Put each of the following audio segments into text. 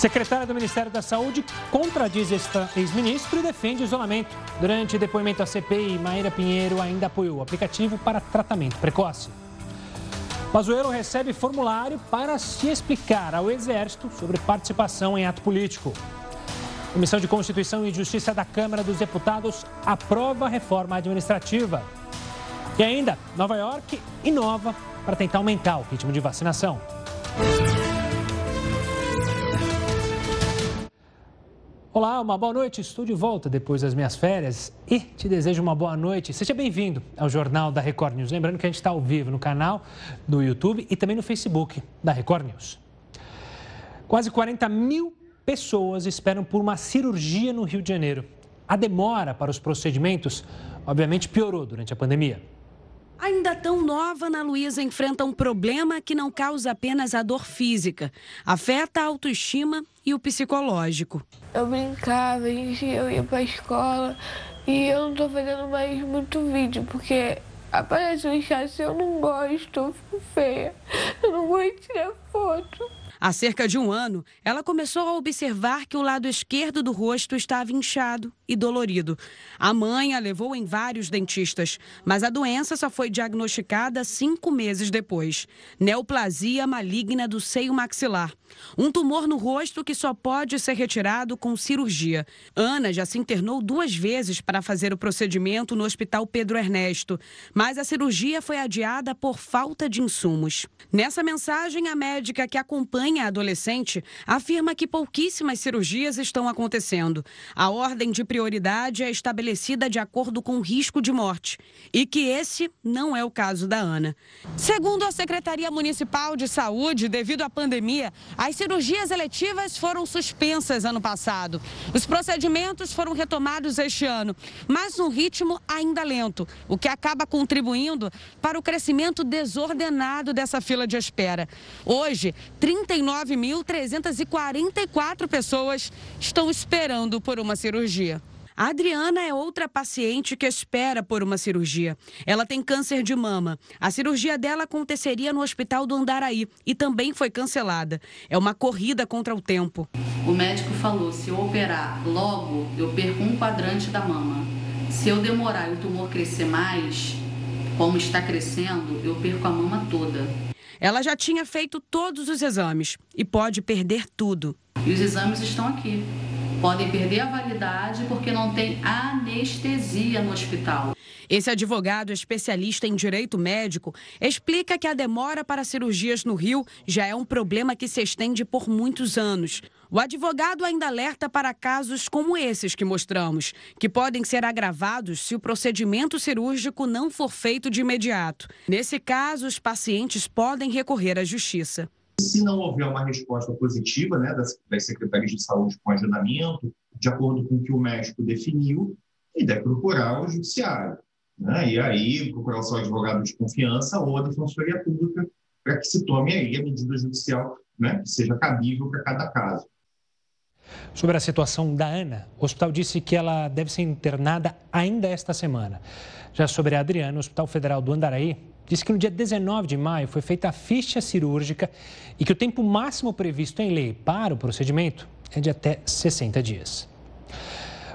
Secretária do Ministério da Saúde contradiz ex-ministro e defende isolamento. Durante depoimento à CPI, Maíra Pinheiro ainda apoiou o aplicativo para tratamento precoce. Pazuello recebe formulário para se explicar ao Exército sobre participação em ato político. Comissão de Constituição e Justiça da Câmara dos Deputados aprova a reforma administrativa. E ainda, Nova York inova para tentar aumentar o ritmo de vacinação. Olá, uma boa noite. Estou de volta depois das minhas férias e te desejo uma boa noite. Seja bem-vindo ao Jornal da Record News. Lembrando que a gente está ao vivo no canal do YouTube e também no Facebook da Record News. Quase 40 mil pessoas esperam por uma cirurgia no Rio de Janeiro. A demora para os procedimentos, obviamente, piorou durante a pandemia. Ainda tão nova, Ana Luísa enfrenta um problema que não causa apenas a dor física, afeta a autoestima e o psicológico. Eu brincava, eu ia para a escola e eu não estou fazendo mais muito vídeo, porque aparece um e eu não gosto, eu fico feia. Eu não vou tirar foto. Há cerca de um ano, ela começou a observar que o lado esquerdo do rosto estava inchado e dolorido. A mãe a levou em vários dentistas, mas a doença só foi diagnosticada cinco meses depois. Neoplasia maligna do seio maxilar. Um tumor no rosto que só pode ser retirado com cirurgia. Ana já se internou duas vezes para fazer o procedimento no Hospital Pedro Ernesto, mas a cirurgia foi adiada por falta de insumos. Nessa mensagem, a médica que acompanha mãe adolescente afirma que pouquíssimas cirurgias estão acontecendo. A ordem de prioridade é estabelecida de acordo com o risco de morte e que esse não é o caso da Ana. Segundo a Secretaria Municipal de Saúde, devido à pandemia, as cirurgias eletivas foram suspensas ano passado. Os procedimentos foram retomados este ano, mas num ritmo ainda lento, o que acaba contribuindo para o crescimento desordenado dessa fila de espera. Hoje, 31 39.344 pessoas estão esperando por uma cirurgia. A Adriana é outra paciente que espera por uma cirurgia. Ela tem câncer de mama. A cirurgia dela aconteceria no hospital do Andaraí e também foi cancelada. É uma corrida contra o tempo. O médico falou: se eu operar logo, eu perco um quadrante da mama. Se eu demorar e o tumor crescer mais, como está crescendo, eu perco a mama toda. Ela já tinha feito todos os exames e pode perder tudo. E os exames estão aqui. Podem perder a validade porque não tem anestesia no hospital. Esse advogado especialista em direito médico explica que a demora para cirurgias no Rio já é um problema que se estende por muitos anos. O advogado ainda alerta para casos como esses que mostramos, que podem ser agravados se o procedimento cirúrgico não for feito de imediato. Nesse caso, os pacientes podem recorrer à justiça. Se não houver uma resposta positiva né, das, das secretarias de saúde com agendamento, de acordo com o que o médico definiu, ele deve procurar o judiciário. Né? E aí procurar o seu advogado de confiança ou a defensoria pública para que se tome aí a medida judicial né, que seja cabível para cada caso. Sobre a situação da Ana, o hospital disse que ela deve ser internada ainda esta semana. Já sobre a Adriana, o Hospital Federal do Andaraí disse que no dia 19 de maio foi feita a ficha cirúrgica e que o tempo máximo previsto em lei para o procedimento é de até 60 dias.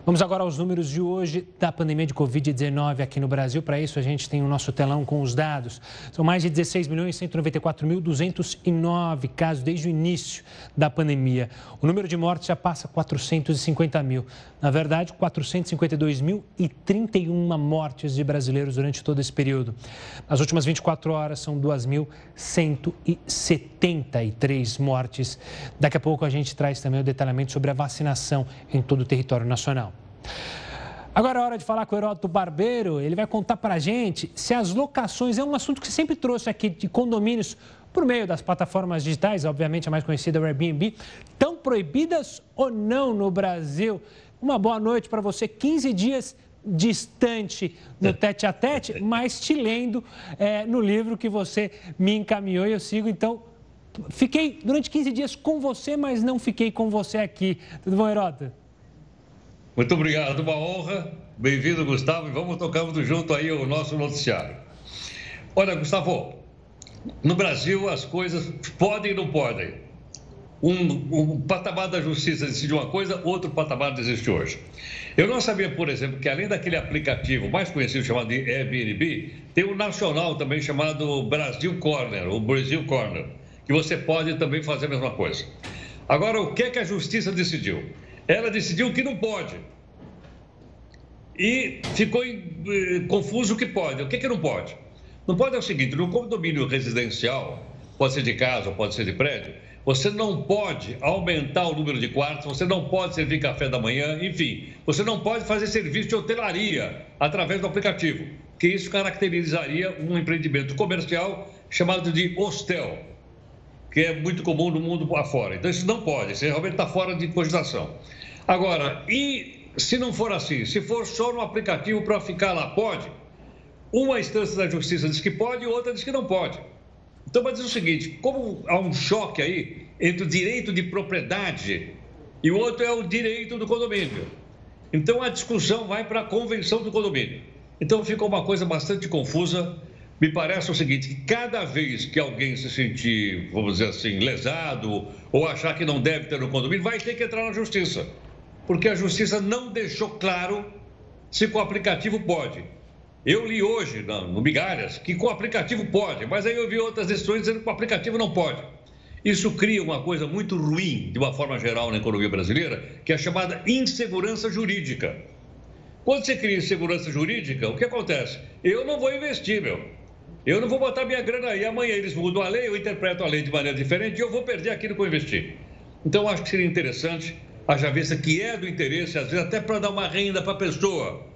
Vamos agora aos números de hoje da pandemia de Covid-19 aqui no Brasil. Para isso, a gente tem o nosso telão com os dados. São mais de 16 milhões 194 mil 209 casos desde o início da pandemia. O número de mortes já passa 450 mil. Na verdade, 452 mil e 31 mortes de brasileiros durante todo esse período. Nas últimas 24 horas, são 2.173 mortes. Daqui a pouco a gente traz também o detalhamento sobre a vacinação em todo o território nacional. Agora é hora de falar com o Heródoto Barbeiro. Ele vai contar para a gente se as locações, é um assunto que sempre trouxe aqui, de condomínios por meio das plataformas digitais, obviamente a mais conhecida é o Airbnb, estão proibidas ou não no Brasil? Uma boa noite para você, 15 dias distante no tete a tete, mas te lendo é, no livro que você me encaminhou e eu sigo, então fiquei durante 15 dias com você, mas não fiquei com você aqui. Tudo bom, Heródoto? Muito obrigado, uma honra. Bem-vindo, Gustavo, e vamos tocando junto aí o nosso noticiário. Olha, Gustavo, no Brasil as coisas podem e não podem. Um, um patamar da justiça decidiu uma coisa, outro patamar desiste hoje. Eu não sabia, por exemplo, que além daquele aplicativo mais conhecido chamado de Airbnb, tem um nacional também chamado Brasil Corner, o Brasil Corner, que você pode também fazer a mesma coisa. Agora, o que é que a justiça decidiu? Ela decidiu que não pode. E ficou eh, confuso o que pode. O que, que não pode? Não pode é o seguinte: no condomínio residencial, pode ser de casa pode ser de prédio, você não pode aumentar o número de quartos, você não pode servir café da manhã, enfim, você não pode fazer serviço de hotelaria através do aplicativo, que isso caracterizaria um empreendimento comercial chamado de hostel, que é muito comum no mundo afora. Então, isso não pode, isso realmente está fora de cogitação. Agora, e se não for assim, se for só no aplicativo para ficar lá, pode? Uma instância da justiça diz que pode e outra diz que não pode. Então, vai dizer o seguinte: como há um choque aí entre o direito de propriedade e o outro é o direito do condomínio. Então, a discussão vai para a convenção do condomínio. Então, fica uma coisa bastante confusa. Me parece o seguinte: que cada vez que alguém se sentir, vamos dizer assim, lesado ou achar que não deve ter no condomínio, vai ter que entrar na justiça. Porque a justiça não deixou claro se com o aplicativo pode. Eu li hoje no Migalhas que com o aplicativo pode, mas aí eu vi outras decisões dizendo que com o aplicativo não pode. Isso cria uma coisa muito ruim, de uma forma geral, na economia brasileira, que é a chamada insegurança jurídica. Quando você cria insegurança jurídica, o que acontece? Eu não vou investir, meu. Eu não vou botar minha grana aí. Amanhã eles mudam a lei, eu interpreto a lei de maneira diferente e eu vou perder aquilo que eu investi. Então, acho que seria interessante, haja vista que é do interesse, às vezes até para dar uma renda para a pessoa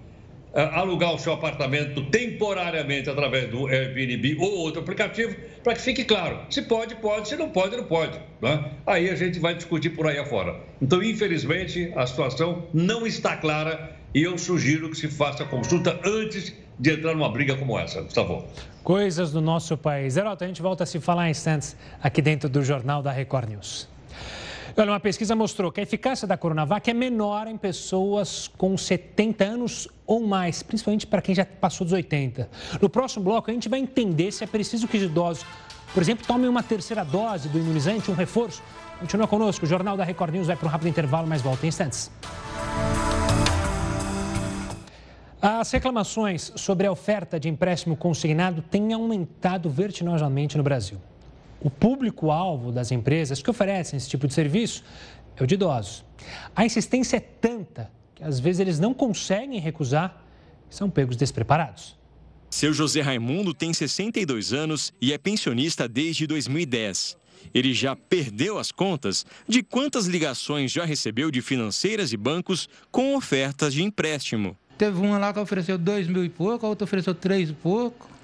alugar o seu apartamento temporariamente através do Airbnb ou outro aplicativo, para que fique claro. Se pode, pode, se não pode, não pode. Né? Aí a gente vai discutir por aí afora. Então, infelizmente, a situação não está clara e eu sugiro que se faça consulta antes de entrar numa briga como essa, Gustavo. Coisas do nosso país. Zerota, a gente volta a se falar em instantes aqui dentro do Jornal da Record News. Olha, uma pesquisa mostrou que a eficácia da Coronavac é menor em pessoas com 70 anos ou mais, principalmente para quem já passou dos 80. No próximo bloco, a gente vai entender se é preciso que os idosos, por exemplo, tomem uma terceira dose do imunizante, um reforço. Continua conosco, o Jornal da Record News vai para um rápido intervalo, mas volta em instantes. As reclamações sobre a oferta de empréstimo consignado têm aumentado vertiginosamente no Brasil. O público-alvo das empresas que oferecem esse tipo de serviço é o de idosos. A insistência é tanta que às vezes eles não conseguem recusar e são pegos despreparados. Seu José Raimundo tem 62 anos e é pensionista desde 2010. Ele já perdeu as contas de quantas ligações já recebeu de financeiras e bancos com ofertas de empréstimo. Teve uma lá que ofereceu dois mil e pouco, a outra ofereceu três e pouco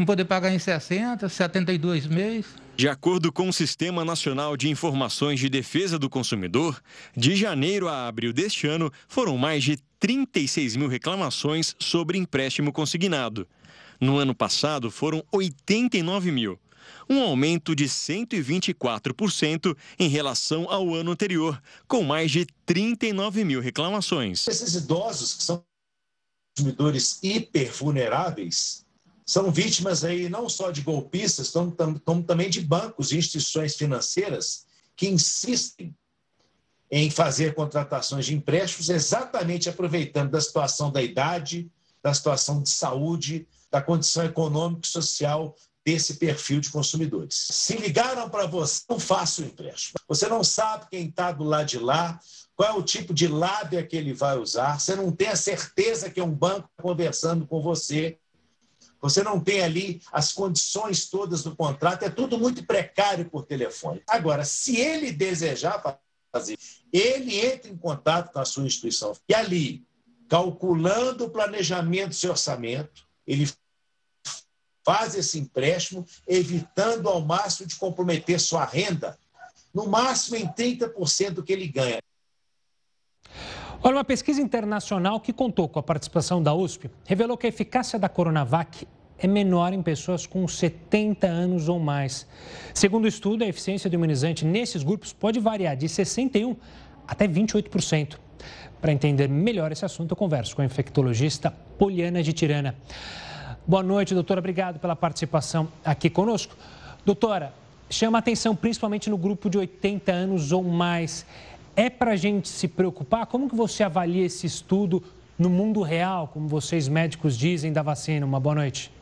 não poder pagar em 60, 72 meses. De acordo com o Sistema Nacional de Informações de Defesa do Consumidor, de janeiro a abril deste ano foram mais de 36 mil reclamações sobre empréstimo consignado. No ano passado foram 89 mil, um aumento de 124% em relação ao ano anterior, com mais de 39 mil reclamações. Esses idosos que são consumidores hipervulneráveis, são vítimas aí não só de golpistas, como também de bancos e instituições financeiras que insistem em fazer contratações de empréstimos exatamente aproveitando da situação da idade, da situação de saúde, da condição econômica e social desse perfil de consumidores. Se ligaram para você, não faça o empréstimo. Você não sabe quem está do lado de lá, qual é o tipo de lábia que ele vai usar, você não tem a certeza que é um banco conversando com você você não tem ali as condições todas do contrato, é tudo muito precário por telefone. Agora, se ele desejar fazer, ele entra em contato com a sua instituição e ali, calculando o planejamento do seu orçamento, ele faz esse empréstimo, evitando ao máximo de comprometer sua renda, no máximo em 30% do que ele ganha. Olha, uma pesquisa internacional que contou com a participação da USP revelou que a eficácia da Coronavac é menor em pessoas com 70 anos ou mais. Segundo o estudo, a eficiência do imunizante nesses grupos pode variar de 61% até 28%. Para entender melhor esse assunto, eu converso com a infectologista Poliana de Tirana. Boa noite, doutora. Obrigado pela participação aqui conosco. Doutora, chama atenção principalmente no grupo de 80 anos ou mais. É para a gente se preocupar? Como que você avalia esse estudo no mundo real, como vocês médicos dizem, da vacina? Uma boa noite.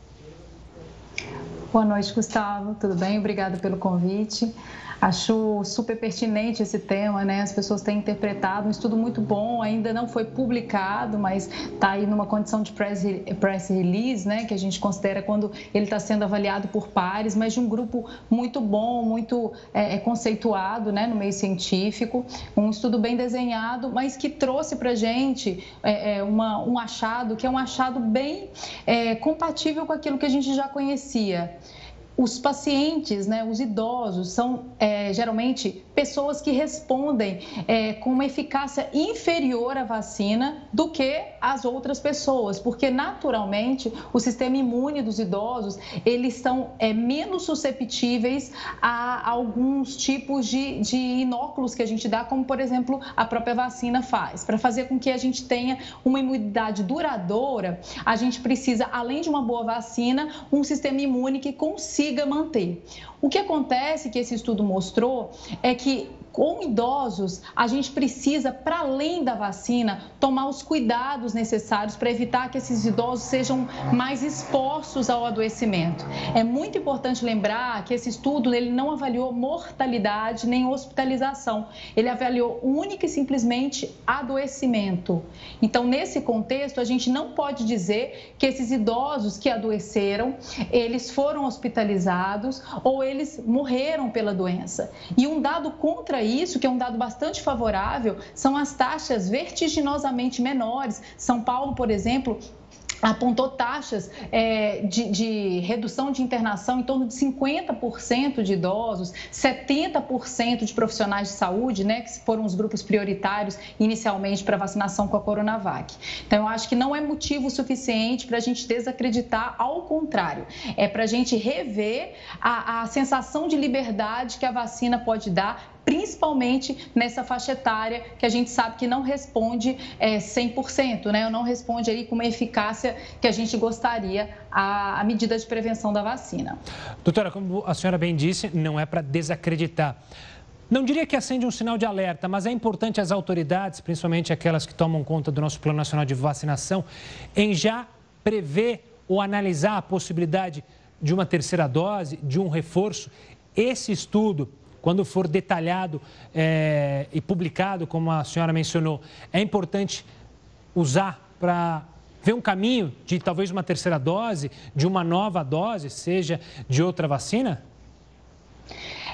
Boa noite, Gustavo. Tudo bem? Obrigada pelo convite. Acho super pertinente esse tema, né? As pessoas têm interpretado um estudo muito bom, ainda não foi publicado, mas está aí numa condição de press, press release, né? Que a gente considera quando ele está sendo avaliado por pares, mas de um grupo muito bom, muito é, é, conceituado, né? No meio científico, um estudo bem desenhado, mas que trouxe para gente é, é, uma, um achado que é um achado bem é, compatível com aquilo que a gente já conhecia os pacientes, né, os idosos, são é, geralmente pessoas que respondem é, com uma eficácia inferior à vacina do que as outras pessoas, porque naturalmente o sistema imune dos idosos eles são é, menos susceptíveis a alguns tipos de, de inóculos que a gente dá, como por exemplo a própria vacina faz. Para fazer com que a gente tenha uma imunidade duradoura, a gente precisa, além de uma boa vacina, um sistema imune que consiga consiga manter. O que acontece que esse estudo mostrou é que com idosos, a gente precisa, para além da vacina, tomar os cuidados necessários para evitar que esses idosos sejam mais expostos ao adoecimento. É muito importante lembrar que esse estudo ele não avaliou mortalidade nem hospitalização, ele avaliou única e simplesmente adoecimento. Então, nesse contexto, a gente não pode dizer que esses idosos que adoeceram, eles foram hospitalizados ou eles morreram pela doença. E um dado contra isso, que é um dado bastante favorável, são as taxas vertiginosamente menores. São Paulo, por exemplo, apontou taxas é, de, de, redução de internação em torno de 50% de idosos, 70% de profissionais de saúde, né, que foram os grupos prioritários inicialmente para vacinação com a Coronavac. Então, eu acho que não é motivo suficiente para a gente desacreditar, ao contrário, é para a gente rever a, a sensação de liberdade que a vacina pode dar principalmente nessa faixa etária que a gente sabe que não responde é, 100%, né? Não responde aí com uma eficácia que a gente gostaria à medida de prevenção da vacina. Doutora, como a senhora bem disse, não é para desacreditar. Não diria que acende um sinal de alerta, mas é importante as autoridades, principalmente aquelas que tomam conta do nosso Plano Nacional de Vacinação, em já prever ou analisar a possibilidade de uma terceira dose, de um reforço. Esse estudo quando for detalhado é, e publicado, como a senhora mencionou, é importante usar para ver um caminho de talvez uma terceira dose, de uma nova dose, seja de outra vacina?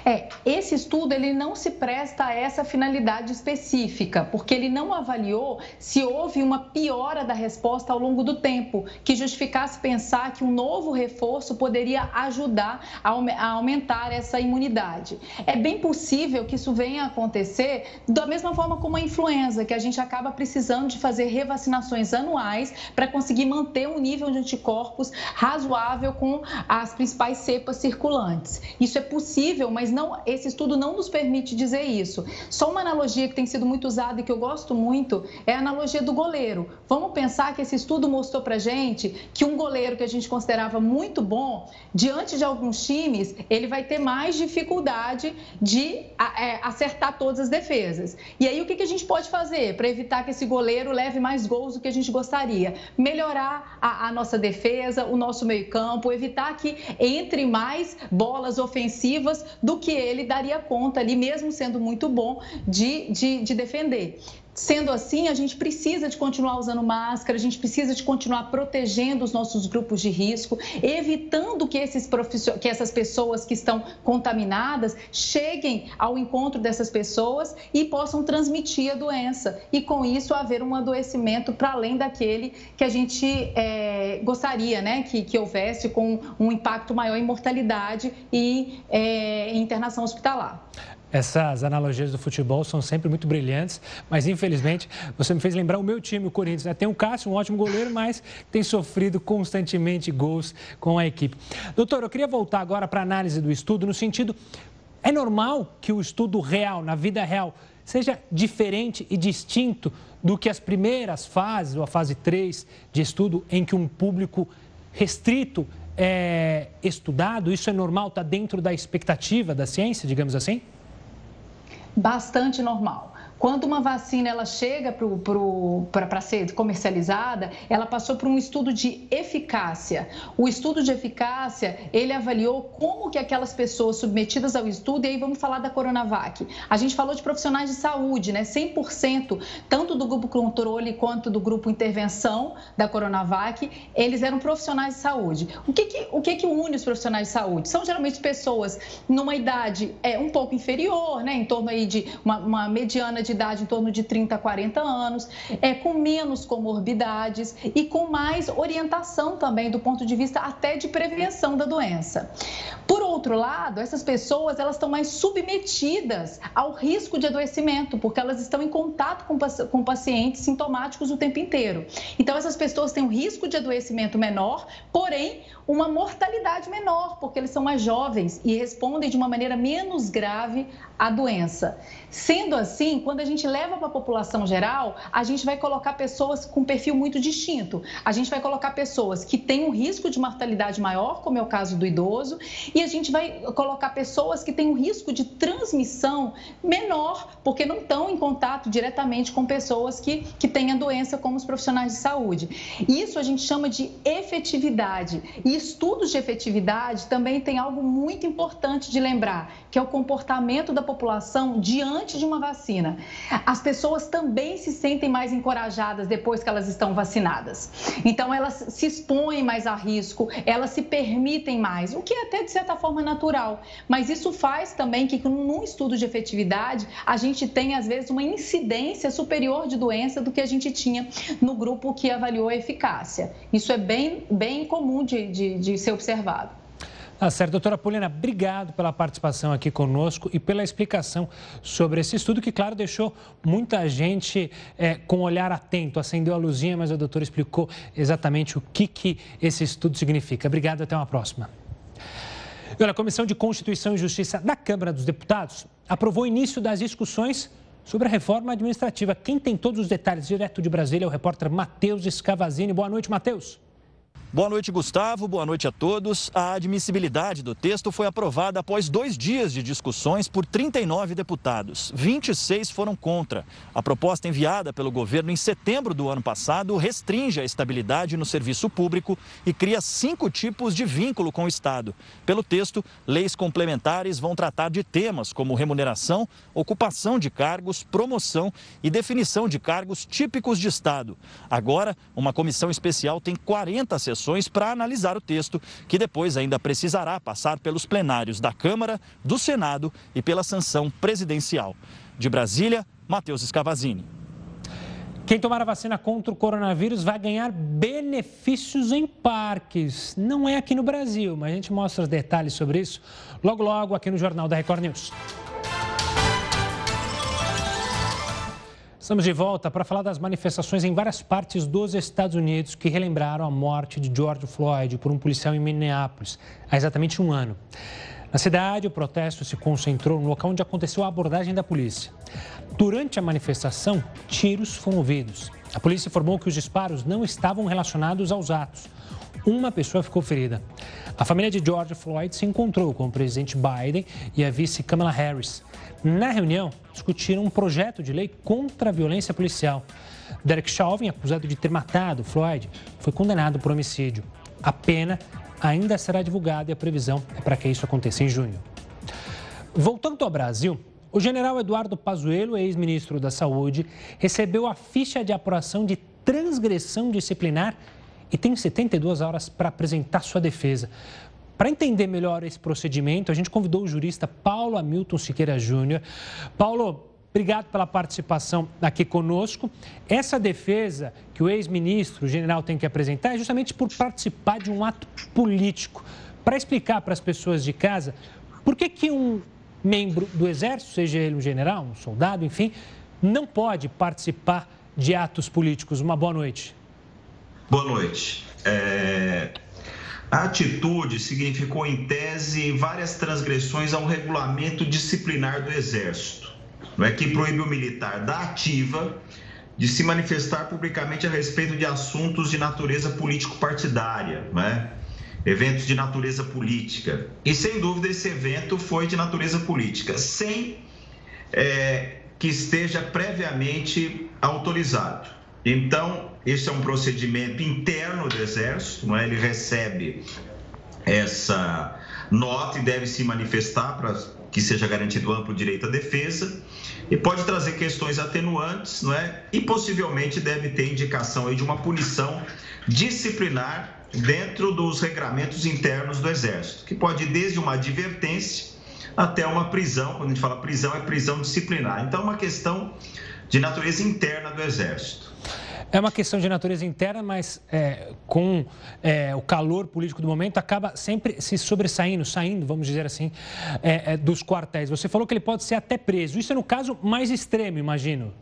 É, esse estudo ele não se presta a essa finalidade específica, porque ele não avaliou se houve uma piora da resposta ao longo do tempo, que justificasse pensar que um novo reforço poderia ajudar a aumentar essa imunidade. É bem possível que isso venha a acontecer da mesma forma como a influenza, que a gente acaba precisando de fazer revacinações anuais para conseguir manter um nível de anticorpos razoável com as principais cepas circulantes. Isso é possível, mas não, esse estudo não nos permite dizer isso. Só uma analogia que tem sido muito usada e que eu gosto muito é a analogia do goleiro. Vamos pensar que esse estudo mostrou para gente que um goleiro que a gente considerava muito bom, diante de alguns times, ele vai ter mais dificuldade de é, acertar todas as defesas. E aí o que, a gente pode fazer para evitar que esse goleiro leve mais gols do que a gente gostaria? Melhorar a, a nossa defesa, o nosso meio campo, evitar que entre mais bolas ofensivas do que que ele daria conta ali, mesmo sendo muito bom, de, de, de defender. Sendo assim, a gente precisa de continuar usando máscara, a gente precisa de continuar protegendo os nossos grupos de risco, evitando que, esses que essas pessoas que estão contaminadas cheguem ao encontro dessas pessoas e possam transmitir a doença. E com isso haver um adoecimento para além daquele que a gente é, gostaria né, que, que houvesse com um impacto maior em mortalidade e é, internação hospitalar. Essas analogias do futebol são sempre muito brilhantes, mas infelizmente você me fez lembrar o meu time, o Corinthians. Né? Tem o Cássio, um ótimo goleiro, mas tem sofrido constantemente gols com a equipe. Doutor, eu queria voltar agora para a análise do estudo, no sentido: é normal que o estudo real, na vida real, seja diferente e distinto do que as primeiras fases, ou a fase 3 de estudo, em que um público restrito é estudado? Isso é normal? Está dentro da expectativa da ciência, digamos assim? Bastante normal. Quando uma vacina ela chega para ser comercializada, ela passou por um estudo de eficácia. O estudo de eficácia, ele avaliou como que aquelas pessoas submetidas ao estudo, e aí vamos falar da Coronavac. A gente falou de profissionais de saúde, né? 100%, tanto do grupo controle quanto do grupo intervenção da Coronavac, eles eram profissionais de saúde. O que que, o que, que une os profissionais de saúde? São geralmente pessoas numa idade é, um pouco inferior, né? Em torno aí de uma, uma mediana de idade em torno de 30 a 40 anos, é, com menos comorbidades e com mais orientação também do ponto de vista até de prevenção da doença. Por outro lado, essas pessoas elas estão mais submetidas ao risco de adoecimento, porque elas estão em contato com, com pacientes sintomáticos o tempo inteiro. Então, essas pessoas têm um risco de adoecimento menor, porém, uma mortalidade menor, porque eles são mais jovens e respondem de uma maneira menos grave à doença. Sendo assim, quando a gente leva para a população geral, a gente vai colocar pessoas com perfil muito distinto. A gente vai colocar pessoas que têm um risco de mortalidade maior, como é o caso do idoso, e a gente vai colocar pessoas que têm um risco de transmissão menor, porque não estão em contato diretamente com pessoas que, que têm a doença, como os profissionais de saúde. Isso a gente chama de efetividade. E estudos de efetividade também tem algo muito importante de lembrar, que é o comportamento da população diante de uma vacina. As pessoas também se sentem mais encorajadas depois que elas estão vacinadas. Então, elas se expõem mais a risco, elas se permitem mais, o que é até de certa forma natural. Mas isso faz também que, num estudo de efetividade, a gente tenha, às vezes, uma incidência superior de doença do que a gente tinha no grupo que avaliou a eficácia. Isso é bem, bem comum de, de de, de ser observado. Tá certo. Doutora Polina, obrigado pela participação aqui conosco e pela explicação sobre esse estudo, que, claro, deixou muita gente é, com um olhar atento, acendeu a luzinha, mas a doutora explicou exatamente o que, que esse estudo significa. Obrigado, até uma próxima. E olha, a Comissão de Constituição e Justiça da Câmara dos Deputados aprovou o início das discussões sobre a reforma administrativa. Quem tem todos os detalhes direto de Brasília é o repórter Matheus Escavazini. Boa noite, Matheus. Boa noite, Gustavo. Boa noite a todos. A admissibilidade do texto foi aprovada após dois dias de discussões por 39 deputados. 26 foram contra. A proposta enviada pelo governo em setembro do ano passado restringe a estabilidade no serviço público e cria cinco tipos de vínculo com o Estado. Pelo texto, leis complementares vão tratar de temas como remuneração, ocupação de cargos, promoção e definição de cargos típicos de Estado. Agora, uma comissão especial tem 40 sessões sessões para analisar o texto, que depois ainda precisará passar pelos plenários da Câmara, do Senado e pela sanção presidencial. De Brasília, Matheus Escavazini. Quem tomar a vacina contra o coronavírus vai ganhar benefícios em parques. Não é aqui no Brasil, mas a gente mostra os detalhes sobre isso logo logo aqui no Jornal da Record News. Estamos de volta para falar das manifestações em várias partes dos Estados Unidos que relembraram a morte de George Floyd por um policial em Minneapolis há exatamente um ano. Na cidade, o protesto se concentrou no local onde aconteceu a abordagem da polícia. Durante a manifestação, tiros foram ouvidos. A polícia informou que os disparos não estavam relacionados aos atos. Uma pessoa ficou ferida. A família de George Floyd se encontrou com o presidente Biden e a vice Kamala Harris. Na reunião, discutiram um projeto de lei contra a violência policial. Derek Chauvin, acusado de ter matado Floyd, foi condenado por homicídio. A pena ainda será divulgada e a previsão é para que isso aconteça em junho. Voltando ao Brasil, o general Eduardo Pazuello, ex-ministro da Saúde, recebeu a ficha de apuração de transgressão disciplinar e tem 72 horas para apresentar sua defesa. Para entender melhor esse procedimento, a gente convidou o jurista Paulo Hamilton Siqueira Júnior. Paulo, obrigado pela participação aqui conosco. Essa defesa que o ex-ministro, o general, tem que apresentar é justamente por participar de um ato político. Para explicar para as pessoas de casa por que, que um membro do Exército, seja ele um general, um soldado, enfim, não pode participar de atos políticos. Uma boa noite. Boa noite. É... A atitude significou, em tese, várias transgressões ao regulamento disciplinar do Exército, não é que proíbe o militar da ativa de se manifestar publicamente a respeito de assuntos de natureza político-partidária, não é? eventos de natureza política. E sem dúvida esse evento foi de natureza política, sem é, que esteja previamente autorizado. Então, esse é um procedimento interno do Exército, não é? ele recebe essa nota e deve se manifestar para que seja garantido amplo direito à defesa e pode trazer questões atenuantes, não é? E possivelmente deve ter indicação aí de uma punição disciplinar dentro dos regramentos internos do Exército, que pode ir desde uma advertência até uma prisão. Quando a gente fala prisão, é prisão disciplinar. Então, é uma questão de natureza interna do Exército. É uma questão de natureza interna, mas é, com é, o calor político do momento, acaba sempre se sobressaindo, saindo, vamos dizer assim, é, é, dos quartéis. Você falou que ele pode ser até preso. Isso é no caso mais extremo, imagino.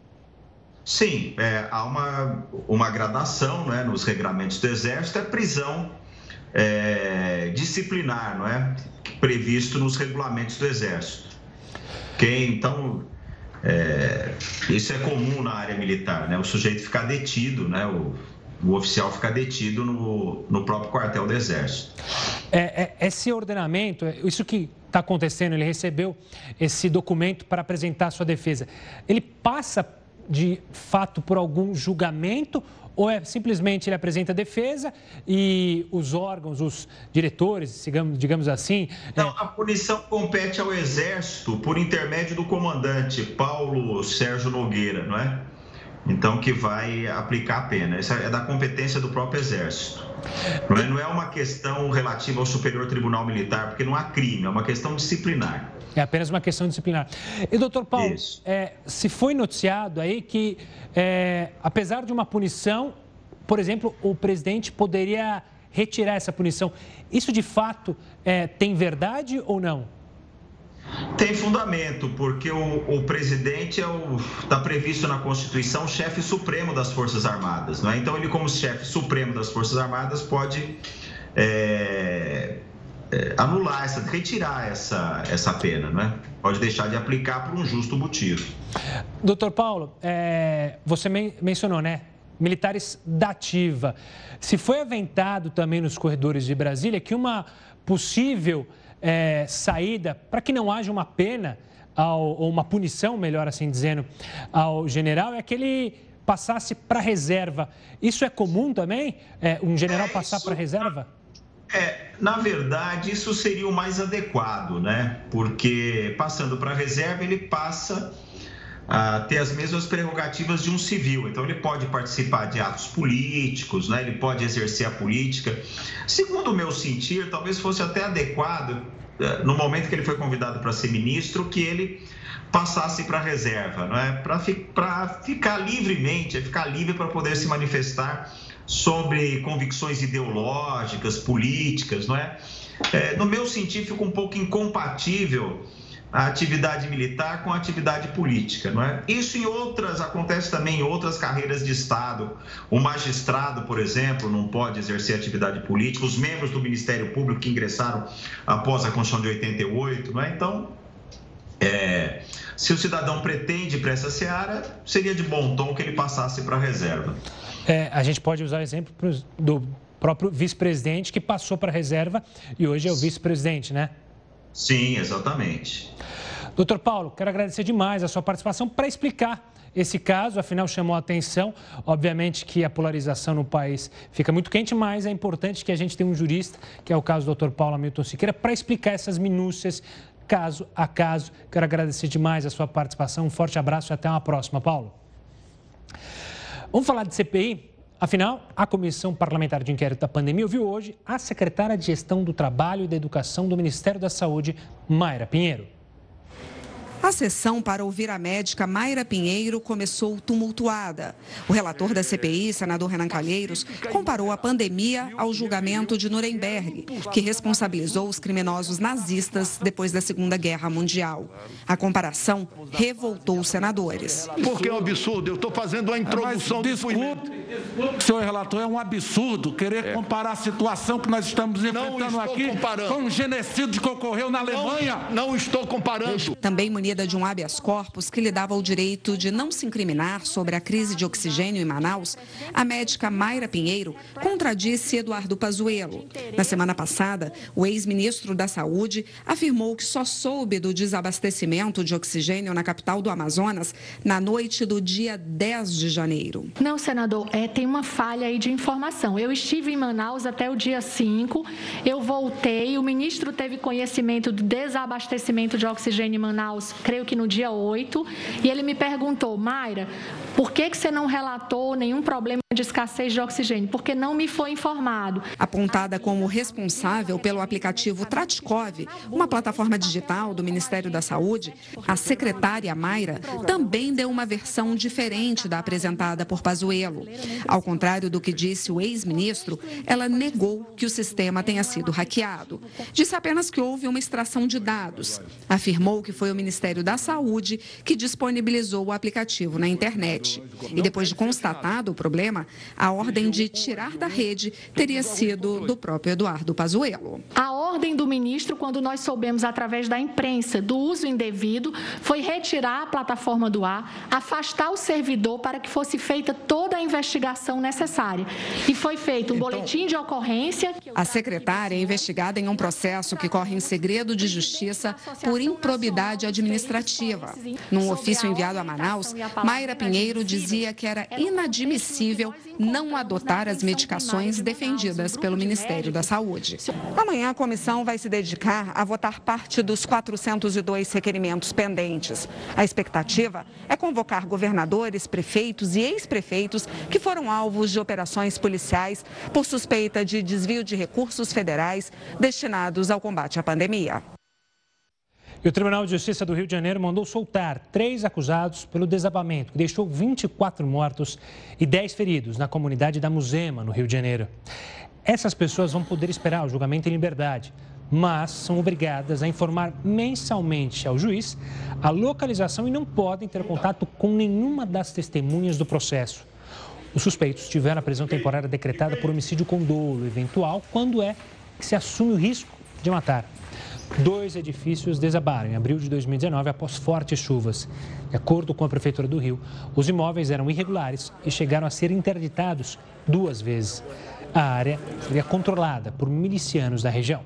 Sim, é, há uma, uma gradação né, nos regramentos do Exército, é prisão é, disciplinar, não é? Previsto nos regulamentos do Exército. Quem, então, é, isso é comum na área militar, né? O sujeito ficar detido, né? O, o oficial ficar detido no, no próprio quartel do Exército. É, é, esse ordenamento, isso que está acontecendo, ele recebeu esse documento para apresentar sua defesa. Ele passa de fato por algum julgamento ou é simplesmente ele apresenta defesa e os órgãos, os diretores, digamos, digamos assim. Não, é... a punição compete ao Exército por intermédio do comandante Paulo Sérgio Nogueira, não é? Então, que vai aplicar a pena. Essa é da competência do próprio Exército. É, não é uma questão relativa ao Superior Tribunal Militar, porque não há crime, é uma questão disciplinar. É apenas uma questão disciplinar. E, doutor Paulo, é, se foi noticiado aí que, é, apesar de uma punição, por exemplo, o presidente poderia retirar essa punição. Isso de fato é, tem verdade ou não? Tem fundamento, porque o, o presidente é está previsto na Constituição chefe supremo das Forças Armadas. Não é? Então, ele, como chefe supremo das Forças Armadas, pode é, é, anular, essa, retirar essa, essa pena, não é? Pode deixar de aplicar por um justo motivo. Doutor Paulo, é, você men mencionou, né? Militares da ativa. Se foi aventado também nos corredores de Brasília que uma possível é, saída para que não haja uma pena ao, ou uma punição, melhor assim dizendo, ao general, é que ele passasse para reserva. Isso é comum também? É, um general é, passar para reserva? É, na verdade, isso seria o mais adequado, né? Porque passando para reserva, ele passa a ter as mesmas prerrogativas de um civil. Então, ele pode participar de atos políticos, né? ele pode exercer a política. Segundo o meu sentir, talvez fosse até adequado, eh, no momento que ele foi convidado para ser ministro, que ele passasse para a reserva, é? Para fi ficar livremente, ficar livre para poder se manifestar sobre convicções ideológicas, políticas, não é? é no meu sentido, fica um pouco incompatível a atividade militar com a atividade política, não é? Isso em outras acontece também em outras carreiras de Estado. O magistrado, por exemplo, não pode exercer atividade política. Os membros do Ministério Público que ingressaram após a Constituição de 88, não é? Então, é, se o cidadão pretende para essa seara, seria de bom tom que ele passasse para a reserva. É, a gente pode usar exemplo do próprio vice-presidente que passou para a reserva e hoje é o vice-presidente, né? Sim, exatamente. Doutor Paulo, quero agradecer demais a sua participação para explicar esse caso, afinal chamou a atenção. Obviamente que a polarização no país fica muito quente, mas é importante que a gente tenha um jurista, que é o caso do Dr. Paulo Hamilton Siqueira, para explicar essas minúcias caso a caso. Quero agradecer demais a sua participação. Um forte abraço e até uma próxima, Paulo. Vamos falar de CPI? Afinal, a Comissão Parlamentar de Inquérito da Pandemia ouviu hoje a secretária de Gestão do Trabalho e da Educação do Ministério da Saúde, Mayra Pinheiro. A sessão para ouvir a médica Mayra Pinheiro começou tumultuada. O relator da CPI, senador Renan Calheiros, comparou a pandemia ao julgamento de Nuremberg, que responsabilizou os criminosos nazistas depois da Segunda Guerra Mundial. A comparação revoltou os senadores. Porque é um absurdo, eu estou fazendo a introdução Mas, desculpe, senhor relator, é um absurdo querer é. comparar a situação que nós estamos enfrentando aqui comparando. com um genocídio que ocorreu na Alemanha. Não, não estou comparando. Também Munir de um habeas corpus que lhe dava o direito de não se incriminar sobre a crise de oxigênio em Manaus, a médica Mayra Pinheiro contradisse Eduardo Pazuello. Na semana passada, o ex-ministro da Saúde afirmou que só soube do desabastecimento de oxigênio na capital do Amazonas na noite do dia 10 de janeiro. Não, senador, é, tem uma falha aí de informação. Eu estive em Manaus até o dia 5, eu voltei, o ministro teve conhecimento do desabastecimento de oxigênio em Manaus, creio que no dia 8, e ele me perguntou, Mayra, por que, que você não relatou nenhum problema de escassez de oxigênio? Porque não me foi informado. Apontada como responsável pelo aplicativo Tratkov, uma plataforma digital do Ministério da Saúde, a secretária Mayra também deu uma versão diferente da apresentada por Pazuello. Ao contrário do que disse o ex-ministro, ela negou que o sistema tenha sido hackeado. Disse apenas que houve uma extração de dados. Afirmou que foi o Ministério da Saúde que disponibilizou o aplicativo na internet. E depois de constatado o problema, a ordem de tirar da rede teria sido do próprio Eduardo Pazuello. A ordem do ministro, quando nós soubemos através da imprensa do uso indevido, foi retirar a plataforma do ar, afastar o servidor para que fosse feita toda a investigação necessária. E foi feito um então, boletim de ocorrência. A secretária é investigada em um processo que corre em segredo de justiça por improbidade administrativa. Num ofício enviado a Manaus, Mayra Pinheiro dizia que era inadmissível não adotar as medicações defendidas pelo Ministério da Saúde. Amanhã a comissão vai se dedicar a votar parte dos 402 requerimentos pendentes. A expectativa é convocar governadores, prefeitos e ex-prefeitos que foram alvos de operações policiais por suspeita de desvio de recursos federais destinados ao combate à pandemia. E o Tribunal de Justiça do Rio de Janeiro mandou soltar três acusados pelo desabamento, que deixou 24 mortos e 10 feridos na comunidade da Muzema, no Rio de Janeiro. Essas pessoas vão poder esperar o julgamento em liberdade, mas são obrigadas a informar mensalmente ao juiz a localização e não podem ter contato com nenhuma das testemunhas do processo. Os suspeitos tiveram a prisão temporária decretada por homicídio com dolo eventual quando é que se assume o risco de matar. Dois edifícios desabaram em abril de 2019 após fortes chuvas. De acordo com a Prefeitura do Rio, os imóveis eram irregulares e chegaram a ser interditados duas vezes. A área seria controlada por milicianos da região.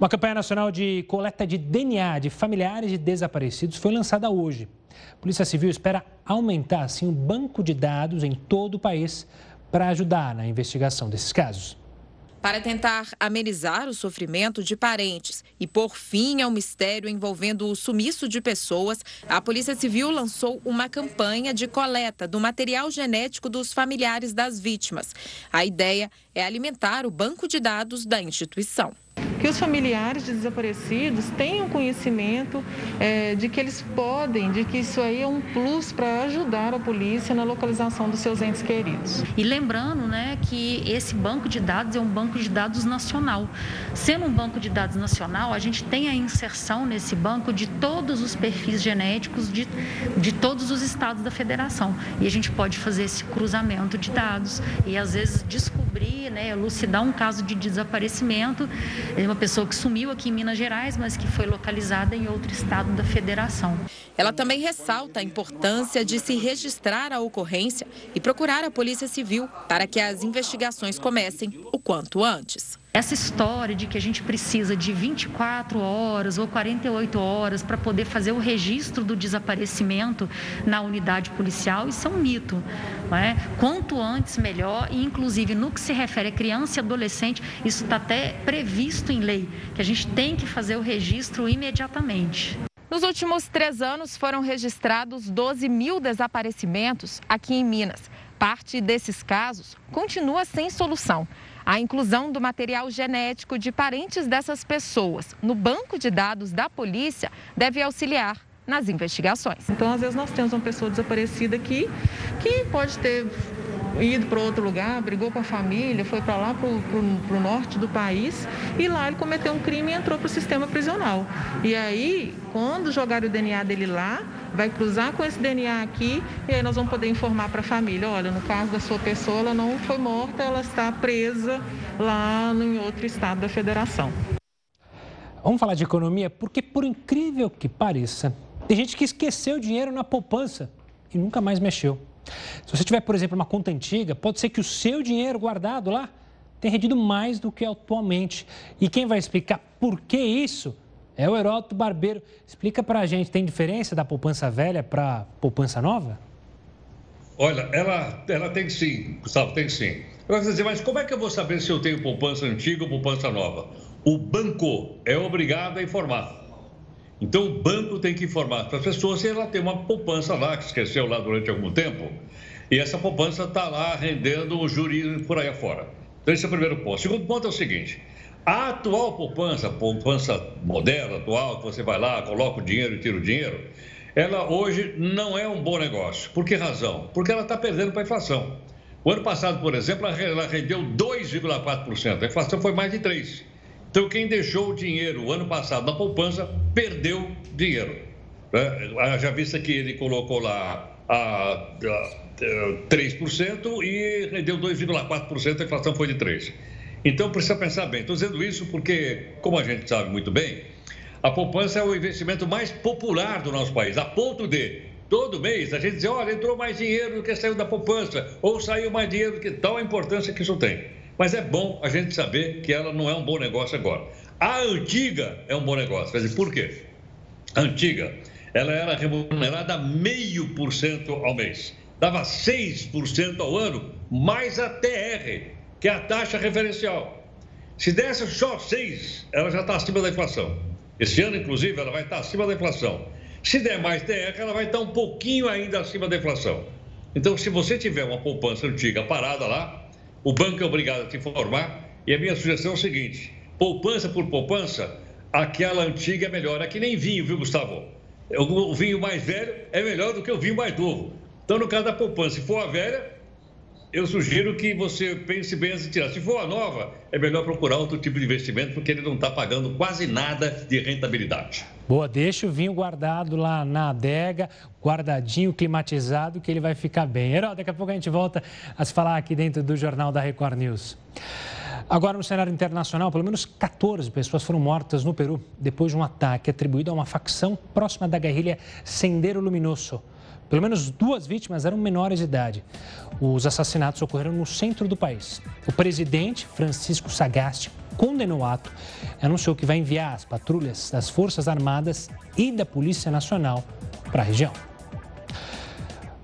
Uma campanha nacional de coleta de DNA de familiares de desaparecidos foi lançada hoje. A Polícia Civil espera aumentar, assim, o banco de dados em todo o país para ajudar na investigação desses casos. Para tentar amenizar o sofrimento de parentes e pôr fim ao mistério envolvendo o sumiço de pessoas, a Polícia Civil lançou uma campanha de coleta do material genético dos familiares das vítimas. A ideia é alimentar o banco de dados da instituição que os familiares de desaparecidos tenham conhecimento é, de que eles podem, de que isso aí é um plus para ajudar a polícia na localização dos seus entes queridos. E lembrando né, que esse banco de dados é um banco de dados nacional. Sendo um banco de dados nacional, a gente tem a inserção nesse banco de todos os perfis genéticos de, de todos os estados da federação. E a gente pode fazer esse cruzamento de dados e às vezes descobrir, né, elucidar um caso de desaparecimento uma pessoa que sumiu aqui em Minas Gerais, mas que foi localizada em outro estado da federação. Ela também ressalta a importância de se registrar a ocorrência e procurar a Polícia Civil para que as investigações comecem o quanto antes. Essa história de que a gente precisa de 24 horas ou 48 horas para poder fazer o registro do desaparecimento na unidade policial, isso é um mito. Não é? Quanto antes, melhor, e inclusive no que se refere a criança e adolescente, isso está até previsto em lei, que a gente tem que fazer o registro imediatamente. Nos últimos três anos foram registrados 12 mil desaparecimentos aqui em Minas. Parte desses casos continua sem solução. A inclusão do material genético de parentes dessas pessoas no banco de dados da polícia deve auxiliar nas investigações. Então, às vezes, nós temos uma pessoa desaparecida aqui que pode ter ido para outro lugar, brigou com a família, foi para lá, para o norte do país, e lá ele cometeu um crime e entrou para o sistema prisional. E aí, quando jogaram o DNA dele lá, vai cruzar com esse DNA aqui, e aí nós vamos poder informar para a família, olha, no caso da sua pessoa, ela não foi morta, ela está presa lá em outro estado da federação. Vamos falar de economia porque, por incrível que pareça, tem gente que esqueceu o dinheiro na poupança e nunca mais mexeu. Se você tiver, por exemplo, uma conta antiga, pode ser que o seu dinheiro guardado lá tenha rendido mais do que atualmente. E quem vai explicar por que isso é o Heródoto Barbeiro. Explica para a gente, tem diferença da poupança velha para poupança nova? Olha, ela, ela tem sim, Gustavo, tem sim. Eu dizer, mas como é que eu vou saber se eu tenho poupança antiga ou poupança nova? O banco é obrigado a informar. Então, o banco tem que informar para as pessoas se ela tem uma poupança lá, que esqueceu lá durante algum tempo, e essa poupança está lá rendendo um juros por aí afora. Então, esse é o primeiro ponto. O segundo ponto é o seguinte: a atual poupança, poupança moderna, atual, que você vai lá, coloca o dinheiro e tira o dinheiro, ela hoje não é um bom negócio. Por que razão? Porque ela está perdendo para a inflação. O ano passado, por exemplo, ela rendeu 2,4%. A inflação foi mais de 3%. Então, quem deixou o dinheiro o ano passado na poupança perdeu dinheiro. Né? Já vista que ele colocou lá a, a 3% e rendeu 2,4%, a inflação foi de 3%. Então, precisa pensar bem. Estou dizendo isso porque, como a gente sabe muito bem, a poupança é o investimento mais popular do nosso país, a ponto de todo mês a gente dizer, olha, entrou mais dinheiro do que saiu da poupança, ou saiu mais dinheiro do que tal a importância que isso tem. Mas é bom a gente saber que ela não é um bom negócio agora. A antiga é um bom negócio. Quer dizer, por quê? A antiga, ela era remunerada meio por cento ao mês. Dava 6% ao ano, mais a TR, que é a taxa referencial. Se desse só 6, ela já está acima da inflação. Esse ano, inclusive, ela vai estar acima da inflação. Se der mais TR, ela vai estar um pouquinho ainda acima da inflação. Então, se você tiver uma poupança antiga parada lá, o banco é obrigado a te informar. E a minha sugestão é o seguinte: poupança por poupança, aquela antiga é melhor. É que nem vinho, viu, Gustavo? O vinho mais velho é melhor do que o vinho mais novo. Então, no caso da poupança, se for a velha, eu sugiro que você pense bem antes de tirar. Se for a nova, é melhor procurar outro tipo de investimento, porque ele não está pagando quase nada de rentabilidade. Boa, deixa o vinho guardado lá na adega, guardadinho, climatizado, que ele vai ficar bem. Herói, daqui a pouco a gente volta a se falar aqui dentro do Jornal da Record News. Agora, no cenário internacional, pelo menos 14 pessoas foram mortas no Peru depois de um ataque atribuído a uma facção próxima da guerrilha Sendero Luminoso. Pelo menos duas vítimas eram menores de idade. Os assassinatos ocorreram no centro do país. O presidente, Francisco Sagasti, condenou o ato e anunciou que vai enviar as patrulhas das Forças Armadas e da Polícia Nacional para a região.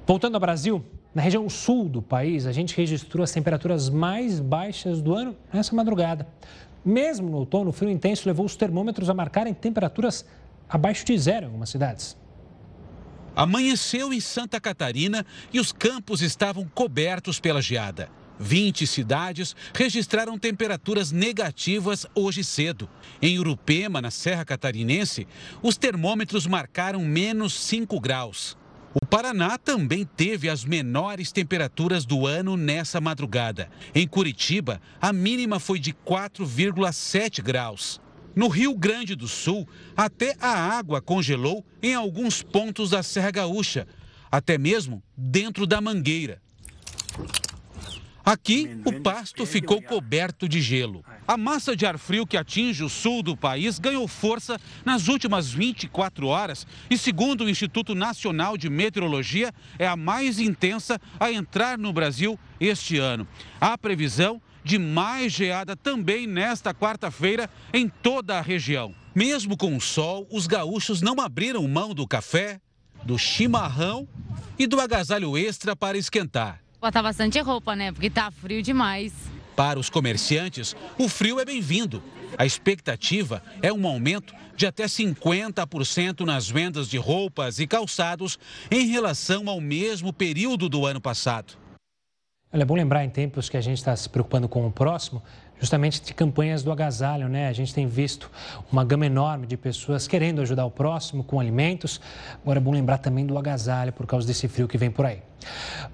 Voltando ao Brasil, na região sul do país, a gente registrou as temperaturas mais baixas do ano nessa madrugada. Mesmo no outono, o frio intenso levou os termômetros a marcarem temperaturas abaixo de zero em algumas cidades. Amanheceu em Santa Catarina e os campos estavam cobertos pela geada. 20 cidades registraram temperaturas negativas hoje cedo. Em Urupema, na Serra Catarinense, os termômetros marcaram menos 5 graus. O Paraná também teve as menores temperaturas do ano nessa madrugada. Em Curitiba, a mínima foi de 4,7 graus. No Rio Grande do Sul, até a água congelou em alguns pontos da Serra Gaúcha, até mesmo dentro da mangueira. Aqui, o pasto ficou coberto de gelo. A massa de ar frio que atinge o sul do país ganhou força nas últimas 24 horas e, segundo o Instituto Nacional de Meteorologia, é a mais intensa a entrar no Brasil este ano. Há previsão de mais geada também nesta quarta-feira em toda a região. Mesmo com o sol, os gaúchos não abriram mão do café, do chimarrão e do agasalho extra para esquentar. Botar bastante roupa, né? Porque tá frio demais. Para os comerciantes, o frio é bem-vindo. A expectativa é um aumento de até 50% nas vendas de roupas e calçados em relação ao mesmo período do ano passado. É bom lembrar em tempos que a gente está se preocupando com o próximo, justamente de campanhas do agasalho, né? A gente tem visto uma gama enorme de pessoas querendo ajudar o próximo com alimentos. Agora é bom lembrar também do agasalho por causa desse frio que vem por aí.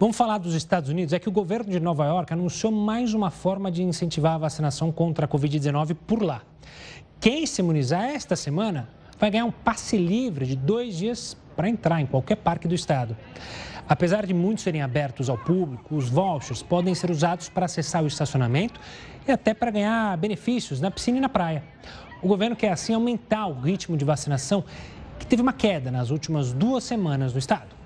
Vamos falar dos Estados Unidos. É que o governo de Nova York anunciou mais uma forma de incentivar a vacinação contra a Covid-19 por lá. Quem se imunizar esta semana vai ganhar um passe livre de dois dias para entrar em qualquer parque do estado. Apesar de muitos serem abertos ao público, os vouchers podem ser usados para acessar o estacionamento e até para ganhar benefícios na piscina e na praia. O governo quer assim aumentar o ritmo de vacinação, que teve uma queda nas últimas duas semanas no estado.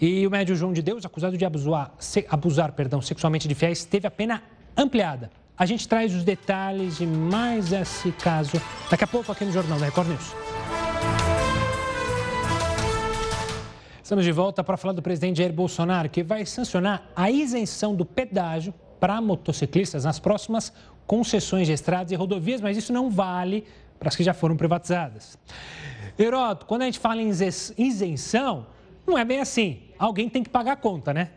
E o médio João de Deus, acusado de abusar, abusar perdão, sexualmente de fiéis, teve a pena ampliada. A gente traz os detalhes de mais esse caso daqui a pouco aqui no Jornal da Record News. Estamos de volta para falar do presidente Jair Bolsonaro, que vai sancionar a isenção do pedágio para motociclistas nas próximas concessões de estradas e rodovias, mas isso não vale para as que já foram privatizadas. Heroto, quando a gente fala em isenção, não é bem assim. Alguém tem que pagar a conta, né?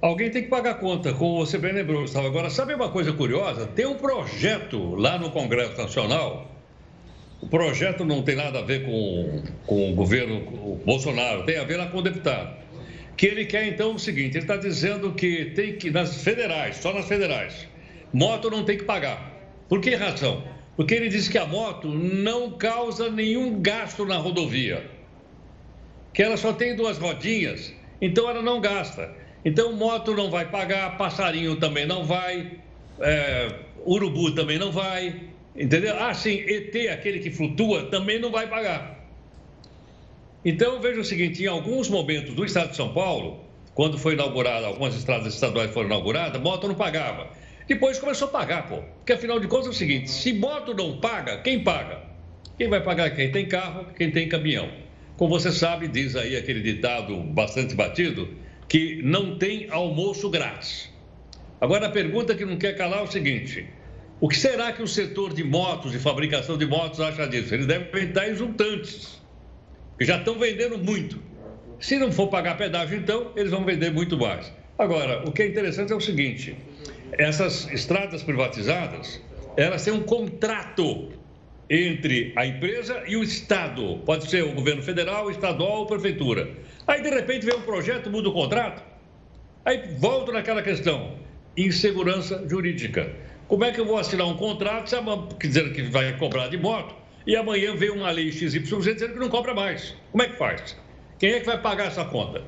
Alguém tem que pagar a conta, como você bem lembrou, Gustavo. Agora, sabe uma coisa curiosa? Tem um projeto lá no Congresso Nacional. O projeto não tem nada a ver com, com o governo Bolsonaro, tem a ver lá com o deputado. Que ele quer, então, o seguinte: ele está dizendo que tem que, nas federais, só nas federais, moto não tem que pagar. Por que razão? Porque ele diz que a moto não causa nenhum gasto na rodovia. Que ela só tem duas rodinhas, então ela não gasta. Então, moto não vai pagar, passarinho também não vai, é, urubu também não vai, entendeu? Ah, sim, ET, aquele que flutua, também não vai pagar. Então, veja o seguinte: em alguns momentos do estado de São Paulo, quando foi inaugurada, algumas estradas estaduais foram inauguradas, moto não pagava. Depois começou a pagar, pô. Porque afinal de contas é o seguinte: se moto não paga, quem paga? Quem vai pagar? Quem tem carro, quem tem caminhão. Como você sabe, diz aí aquele ditado bastante batido que não tem almoço grátis. Agora, a pergunta que não quer calar é o seguinte: o que será que o setor de motos, de fabricação de motos, acha disso? Eles devem estar exultantes, que já estão vendendo muito. Se não for pagar pedágio, então, eles vão vender muito mais. Agora, o que é interessante é o seguinte: essas estradas privatizadas, elas têm um contrato entre a empresa e o Estado. Pode ser o governo federal, estadual ou prefeitura. Aí, de repente, vem um projeto, muda o contrato. Aí volto naquela questão: insegurança jurídica. Como é que eu vou assinar um contrato dizendo que vai cobrar de moto e amanhã vem uma lei XYZ dizendo que não cobra mais? Como é que faz? Quem é que vai pagar essa conta?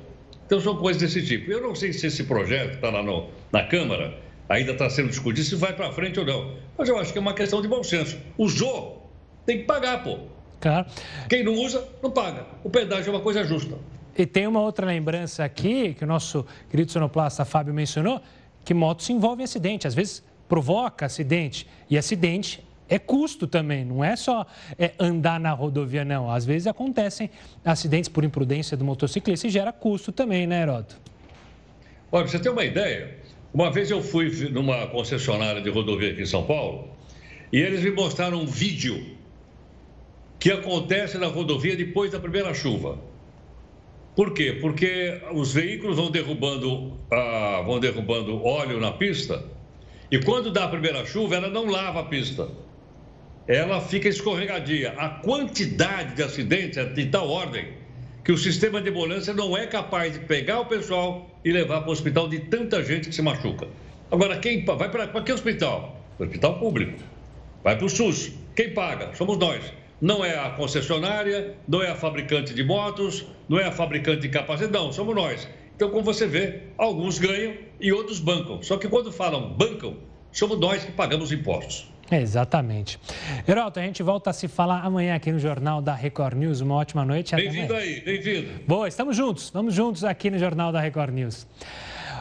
Então, são coisas desse tipo. Eu não sei se esse projeto está lá no, na Câmara, ainda está sendo discutido, se vai para frente ou não. Mas eu acho que é uma questão de bom senso. Usou, tem que pagar, pô. Claro. Quem não usa, não paga. O pedágio é uma coisa justa. E tem uma outra lembrança aqui, que o nosso querido sonoplasta Fábio mencionou, que moto se envolve em acidente. Às vezes provoca acidente. E acidente é custo também, não é só é, andar na rodovia, não. Às vezes acontecem acidentes por imprudência do motociclista e gera custo também, né, Heroto? Olha, você ter uma ideia, uma vez eu fui numa concessionária de rodovia aqui em São Paulo e eles me mostraram um vídeo que acontece na rodovia depois da primeira chuva. Por quê? Porque os veículos vão derrubando, ah, vão derrubando óleo na pista e quando dá a primeira chuva, ela não lava a pista. Ela fica escorregadia. A quantidade de acidentes é de tal ordem que o sistema de ambulância não é capaz de pegar o pessoal e levar para o hospital de tanta gente que se machuca. Agora, quem vai para que hospital? O hospital público. Vai para o SUS. Quem paga? Somos nós. Não é a concessionária, não é a fabricante de motos, não é a fabricante de capacete, não, somos nós. Então, como você vê, alguns ganham e outros bancam. Só que quando falam bancam, somos nós que pagamos impostos. Exatamente. Heraldo, a gente volta a se falar amanhã aqui no Jornal da Record News. Uma ótima noite. Bem-vindo aí, bem-vindo. Boa, estamos juntos, vamos juntos aqui no Jornal da Record News.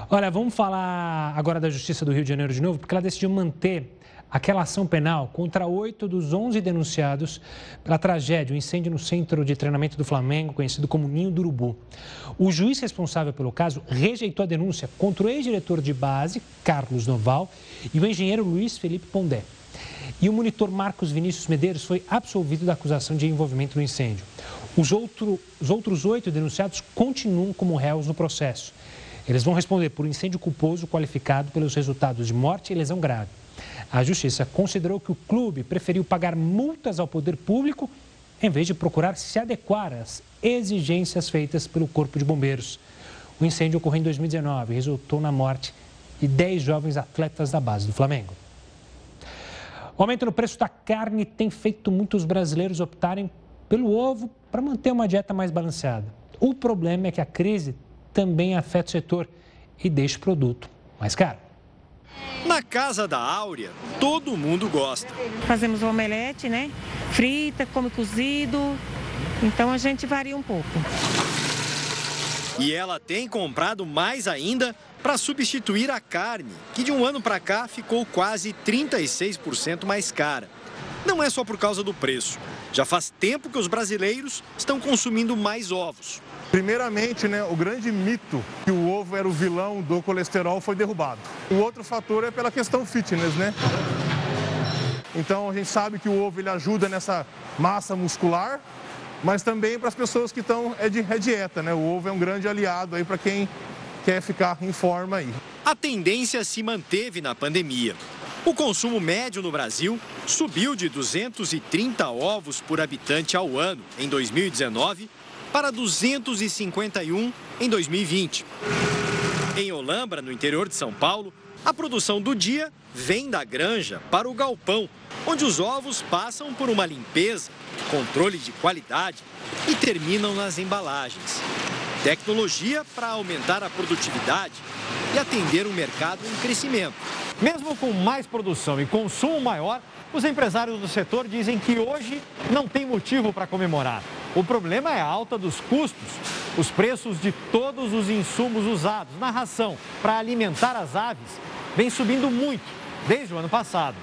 Olha, vamos falar agora da Justiça do Rio de Janeiro de novo, porque ela decidiu manter aquela ação penal contra oito dos onze denunciados pela tragédia, o incêndio no centro de treinamento do Flamengo, conhecido como Ninho do Urubu. O juiz responsável pelo caso rejeitou a denúncia contra o ex-diretor de base, Carlos Noval, e o engenheiro Luiz Felipe Pondé. E o monitor Marcos Vinícius Medeiros foi absolvido da acusação de envolvimento no incêndio. Os, outro, os outros oito denunciados continuam como réus no processo. Eles vão responder por incêndio culposo qualificado pelos resultados de morte e lesão grave. A Justiça considerou que o clube preferiu pagar multas ao poder público em vez de procurar se adequar às exigências feitas pelo Corpo de Bombeiros. O incêndio ocorreu em 2019 e resultou na morte de 10 jovens atletas da base do Flamengo. O aumento no preço da carne tem feito muitos brasileiros optarem pelo ovo para manter uma dieta mais balanceada. O problema é que a crise também afeta o setor e deixa o produto mais caro. Na casa da Áurea, todo mundo gosta. Fazemos omelete, né? Frita, come cozido. Então a gente varia um pouco. E ela tem comprado mais ainda para substituir a carne, que de um ano para cá ficou quase 36% mais cara. Não é só por causa do preço. Já faz tempo que os brasileiros estão consumindo mais ovos. Primeiramente, né, o grande mito que o ovo era o vilão do colesterol foi derrubado. O outro fator é pela questão fitness, né? Então a gente sabe que o ovo ele ajuda nessa massa muscular, mas também para as pessoas que estão é de é dieta, né? O ovo é um grande aliado aí para quem quer ficar em forma aí. A tendência se manteve na pandemia. O consumo médio no Brasil subiu de 230 ovos por habitante ao ano em 2019 para 251 em 2020. Em Olambra, no interior de São Paulo, a produção do dia vem da granja para o galpão, onde os ovos passam por uma limpeza, controle de qualidade e terminam nas embalagens. Tecnologia para aumentar a produtividade e atender um mercado em crescimento. Mesmo com mais produção e consumo maior, os empresários do setor dizem que hoje não tem motivo para comemorar. O problema é a alta dos custos. Os preços de todos os insumos usados na ração para alimentar as aves vêm subindo muito desde o ano passado.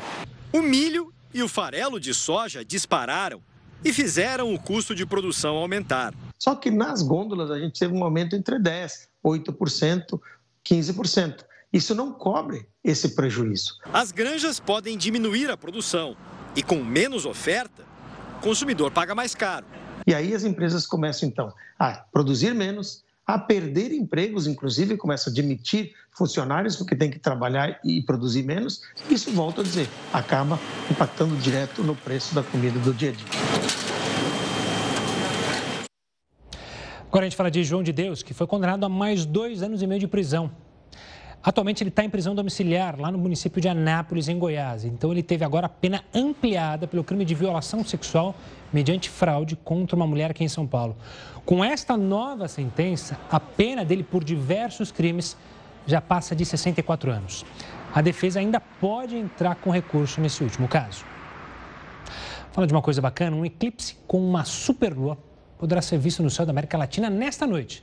O milho e o farelo de soja dispararam e fizeram o custo de produção aumentar. Só que nas gôndolas a gente teve um aumento entre 10%, 8%, 15%. Isso não cobre esse prejuízo. As granjas podem diminuir a produção e, com menos oferta, o consumidor paga mais caro. E aí as empresas começam, então, a produzir menos, a perder empregos, inclusive começam a demitir funcionários porque tem que trabalhar e produzir menos. Isso, volto a dizer, acaba impactando direto no preço da comida do dia a dia. Agora a gente fala de João de Deus, que foi condenado a mais dois anos e meio de prisão. Atualmente ele está em prisão domiciliar lá no município de Anápolis, em Goiás. Então ele teve agora a pena ampliada pelo crime de violação sexual mediante fraude contra uma mulher aqui em São Paulo. Com esta nova sentença, a pena dele por diversos crimes já passa de 64 anos. A defesa ainda pode entrar com recurso nesse último caso. Fala de uma coisa bacana, um eclipse com uma superlua poderá ser visto no céu da América Latina nesta noite.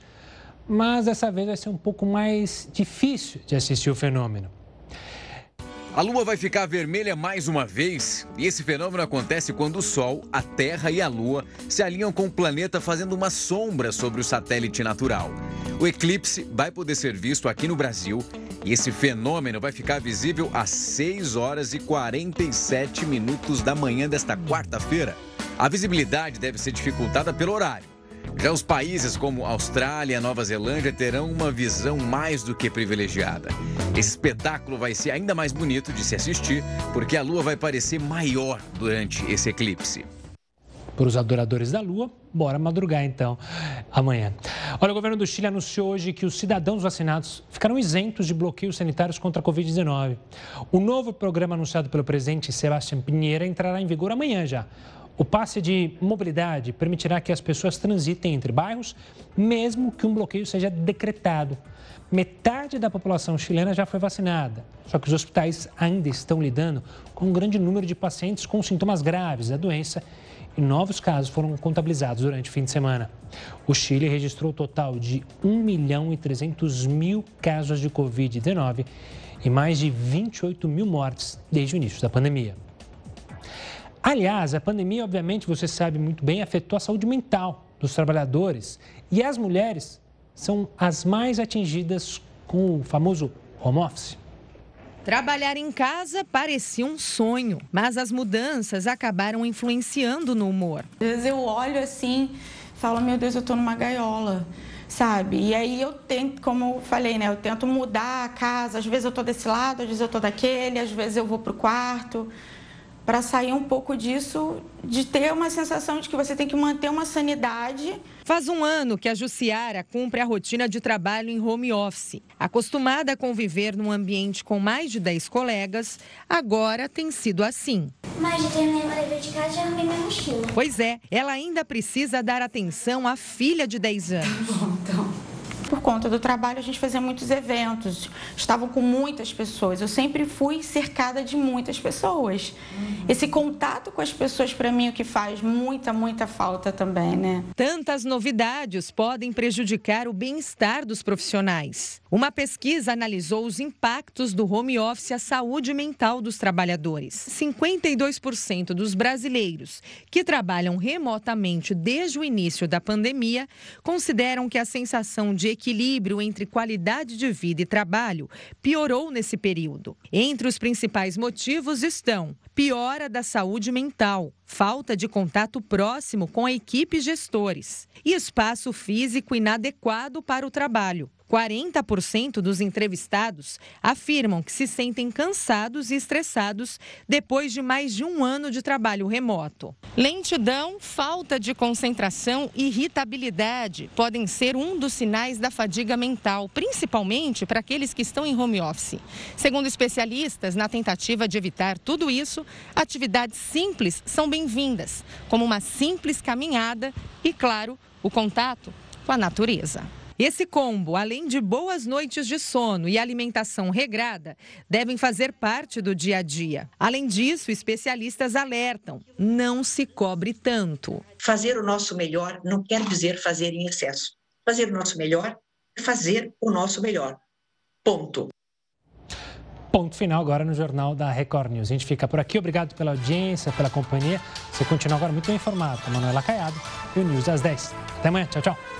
Mas dessa vez vai ser um pouco mais difícil de assistir o fenômeno. A Lua vai ficar vermelha mais uma vez, e esse fenômeno acontece quando o Sol, a Terra e a Lua se alinham com o planeta fazendo uma sombra sobre o satélite natural. O eclipse vai poder ser visto aqui no Brasil, e esse fenômeno vai ficar visível às 6 horas e 47 minutos da manhã desta quarta-feira. A visibilidade deve ser dificultada pelo horário. Já os países como Austrália e Nova Zelândia terão uma visão mais do que privilegiada. Esse espetáculo vai ser ainda mais bonito de se assistir, porque a Lua vai parecer maior durante esse eclipse. Para os adoradores da Lua, bora madrugar então amanhã. Olha, o governo do Chile anunciou hoje que os cidadãos vacinados ficarão isentos de bloqueios sanitários contra a Covid-19. O novo programa anunciado pelo presidente Sebastião Pinheira entrará em vigor amanhã já. O passe de mobilidade permitirá que as pessoas transitem entre bairros, mesmo que um bloqueio seja decretado. Metade da população chilena já foi vacinada, só que os hospitais ainda estão lidando com um grande número de pacientes com sintomas graves da doença e novos casos foram contabilizados durante o fim de semana. O Chile registrou um total de 1 milhão e 300 mil casos de Covid-19 e mais de 28 mil mortes desde o início da pandemia. Aliás, a pandemia, obviamente, você sabe muito bem, afetou a saúde mental dos trabalhadores e as mulheres são as mais atingidas com o famoso home office. Trabalhar em casa parecia um sonho, mas as mudanças acabaram influenciando no humor. Às vezes eu olho assim, falo, meu Deus, eu estou numa gaiola sabe? E aí eu tento, como eu falei, né? Eu tento mudar a casa. Às vezes eu tô desse lado, às vezes eu tô daquele, às vezes eu vou pro quarto para sair um pouco disso, de ter uma sensação de que você tem que manter uma sanidade. Faz um ano que a Jussiara cumpre a rotina de trabalho em home office. Acostumada a conviver num ambiente com mais de 10 colegas, agora tem sido assim. Mas já terminei meu dever de casa e já arrumei minha mochila. Pois é, ela ainda precisa dar atenção à filha de 10 anos. Bom, então. Por conta do trabalho, a gente fazia muitos eventos, estavam com muitas pessoas. Eu sempre fui cercada de muitas pessoas. Uhum. Esse contato com as pessoas, para mim, é o que faz muita, muita falta também, né? Tantas novidades podem prejudicar o bem-estar dos profissionais. Uma pesquisa analisou os impactos do home office à saúde mental dos trabalhadores. 52% dos brasileiros que trabalham remotamente desde o início da pandemia consideram que a sensação de equilíbrio entre qualidade de vida e trabalho piorou nesse período. Entre os principais motivos estão piora da saúde mental, falta de contato próximo com a equipe gestores e espaço físico inadequado para o trabalho. 40% dos entrevistados afirmam que se sentem cansados e estressados depois de mais de um ano de trabalho remoto. Lentidão, falta de concentração e irritabilidade podem ser um dos sinais da fadiga mental, principalmente para aqueles que estão em home office. Segundo especialistas, na tentativa de evitar tudo isso, atividades simples são bem-vindas, como uma simples caminhada e, claro, o contato com a natureza. Esse combo, além de boas noites de sono e alimentação regrada, devem fazer parte do dia a dia. Além disso, especialistas alertam: não se cobre tanto. Fazer o nosso melhor não quer dizer fazer em excesso. Fazer o nosso melhor é fazer o nosso melhor. Ponto. Ponto final agora no Jornal da Record News. A gente fica por aqui. Obrigado pela audiência, pela companhia. Você continua agora muito bem informado. Manuela Caiado e o News às 10. Até amanhã. Tchau, tchau.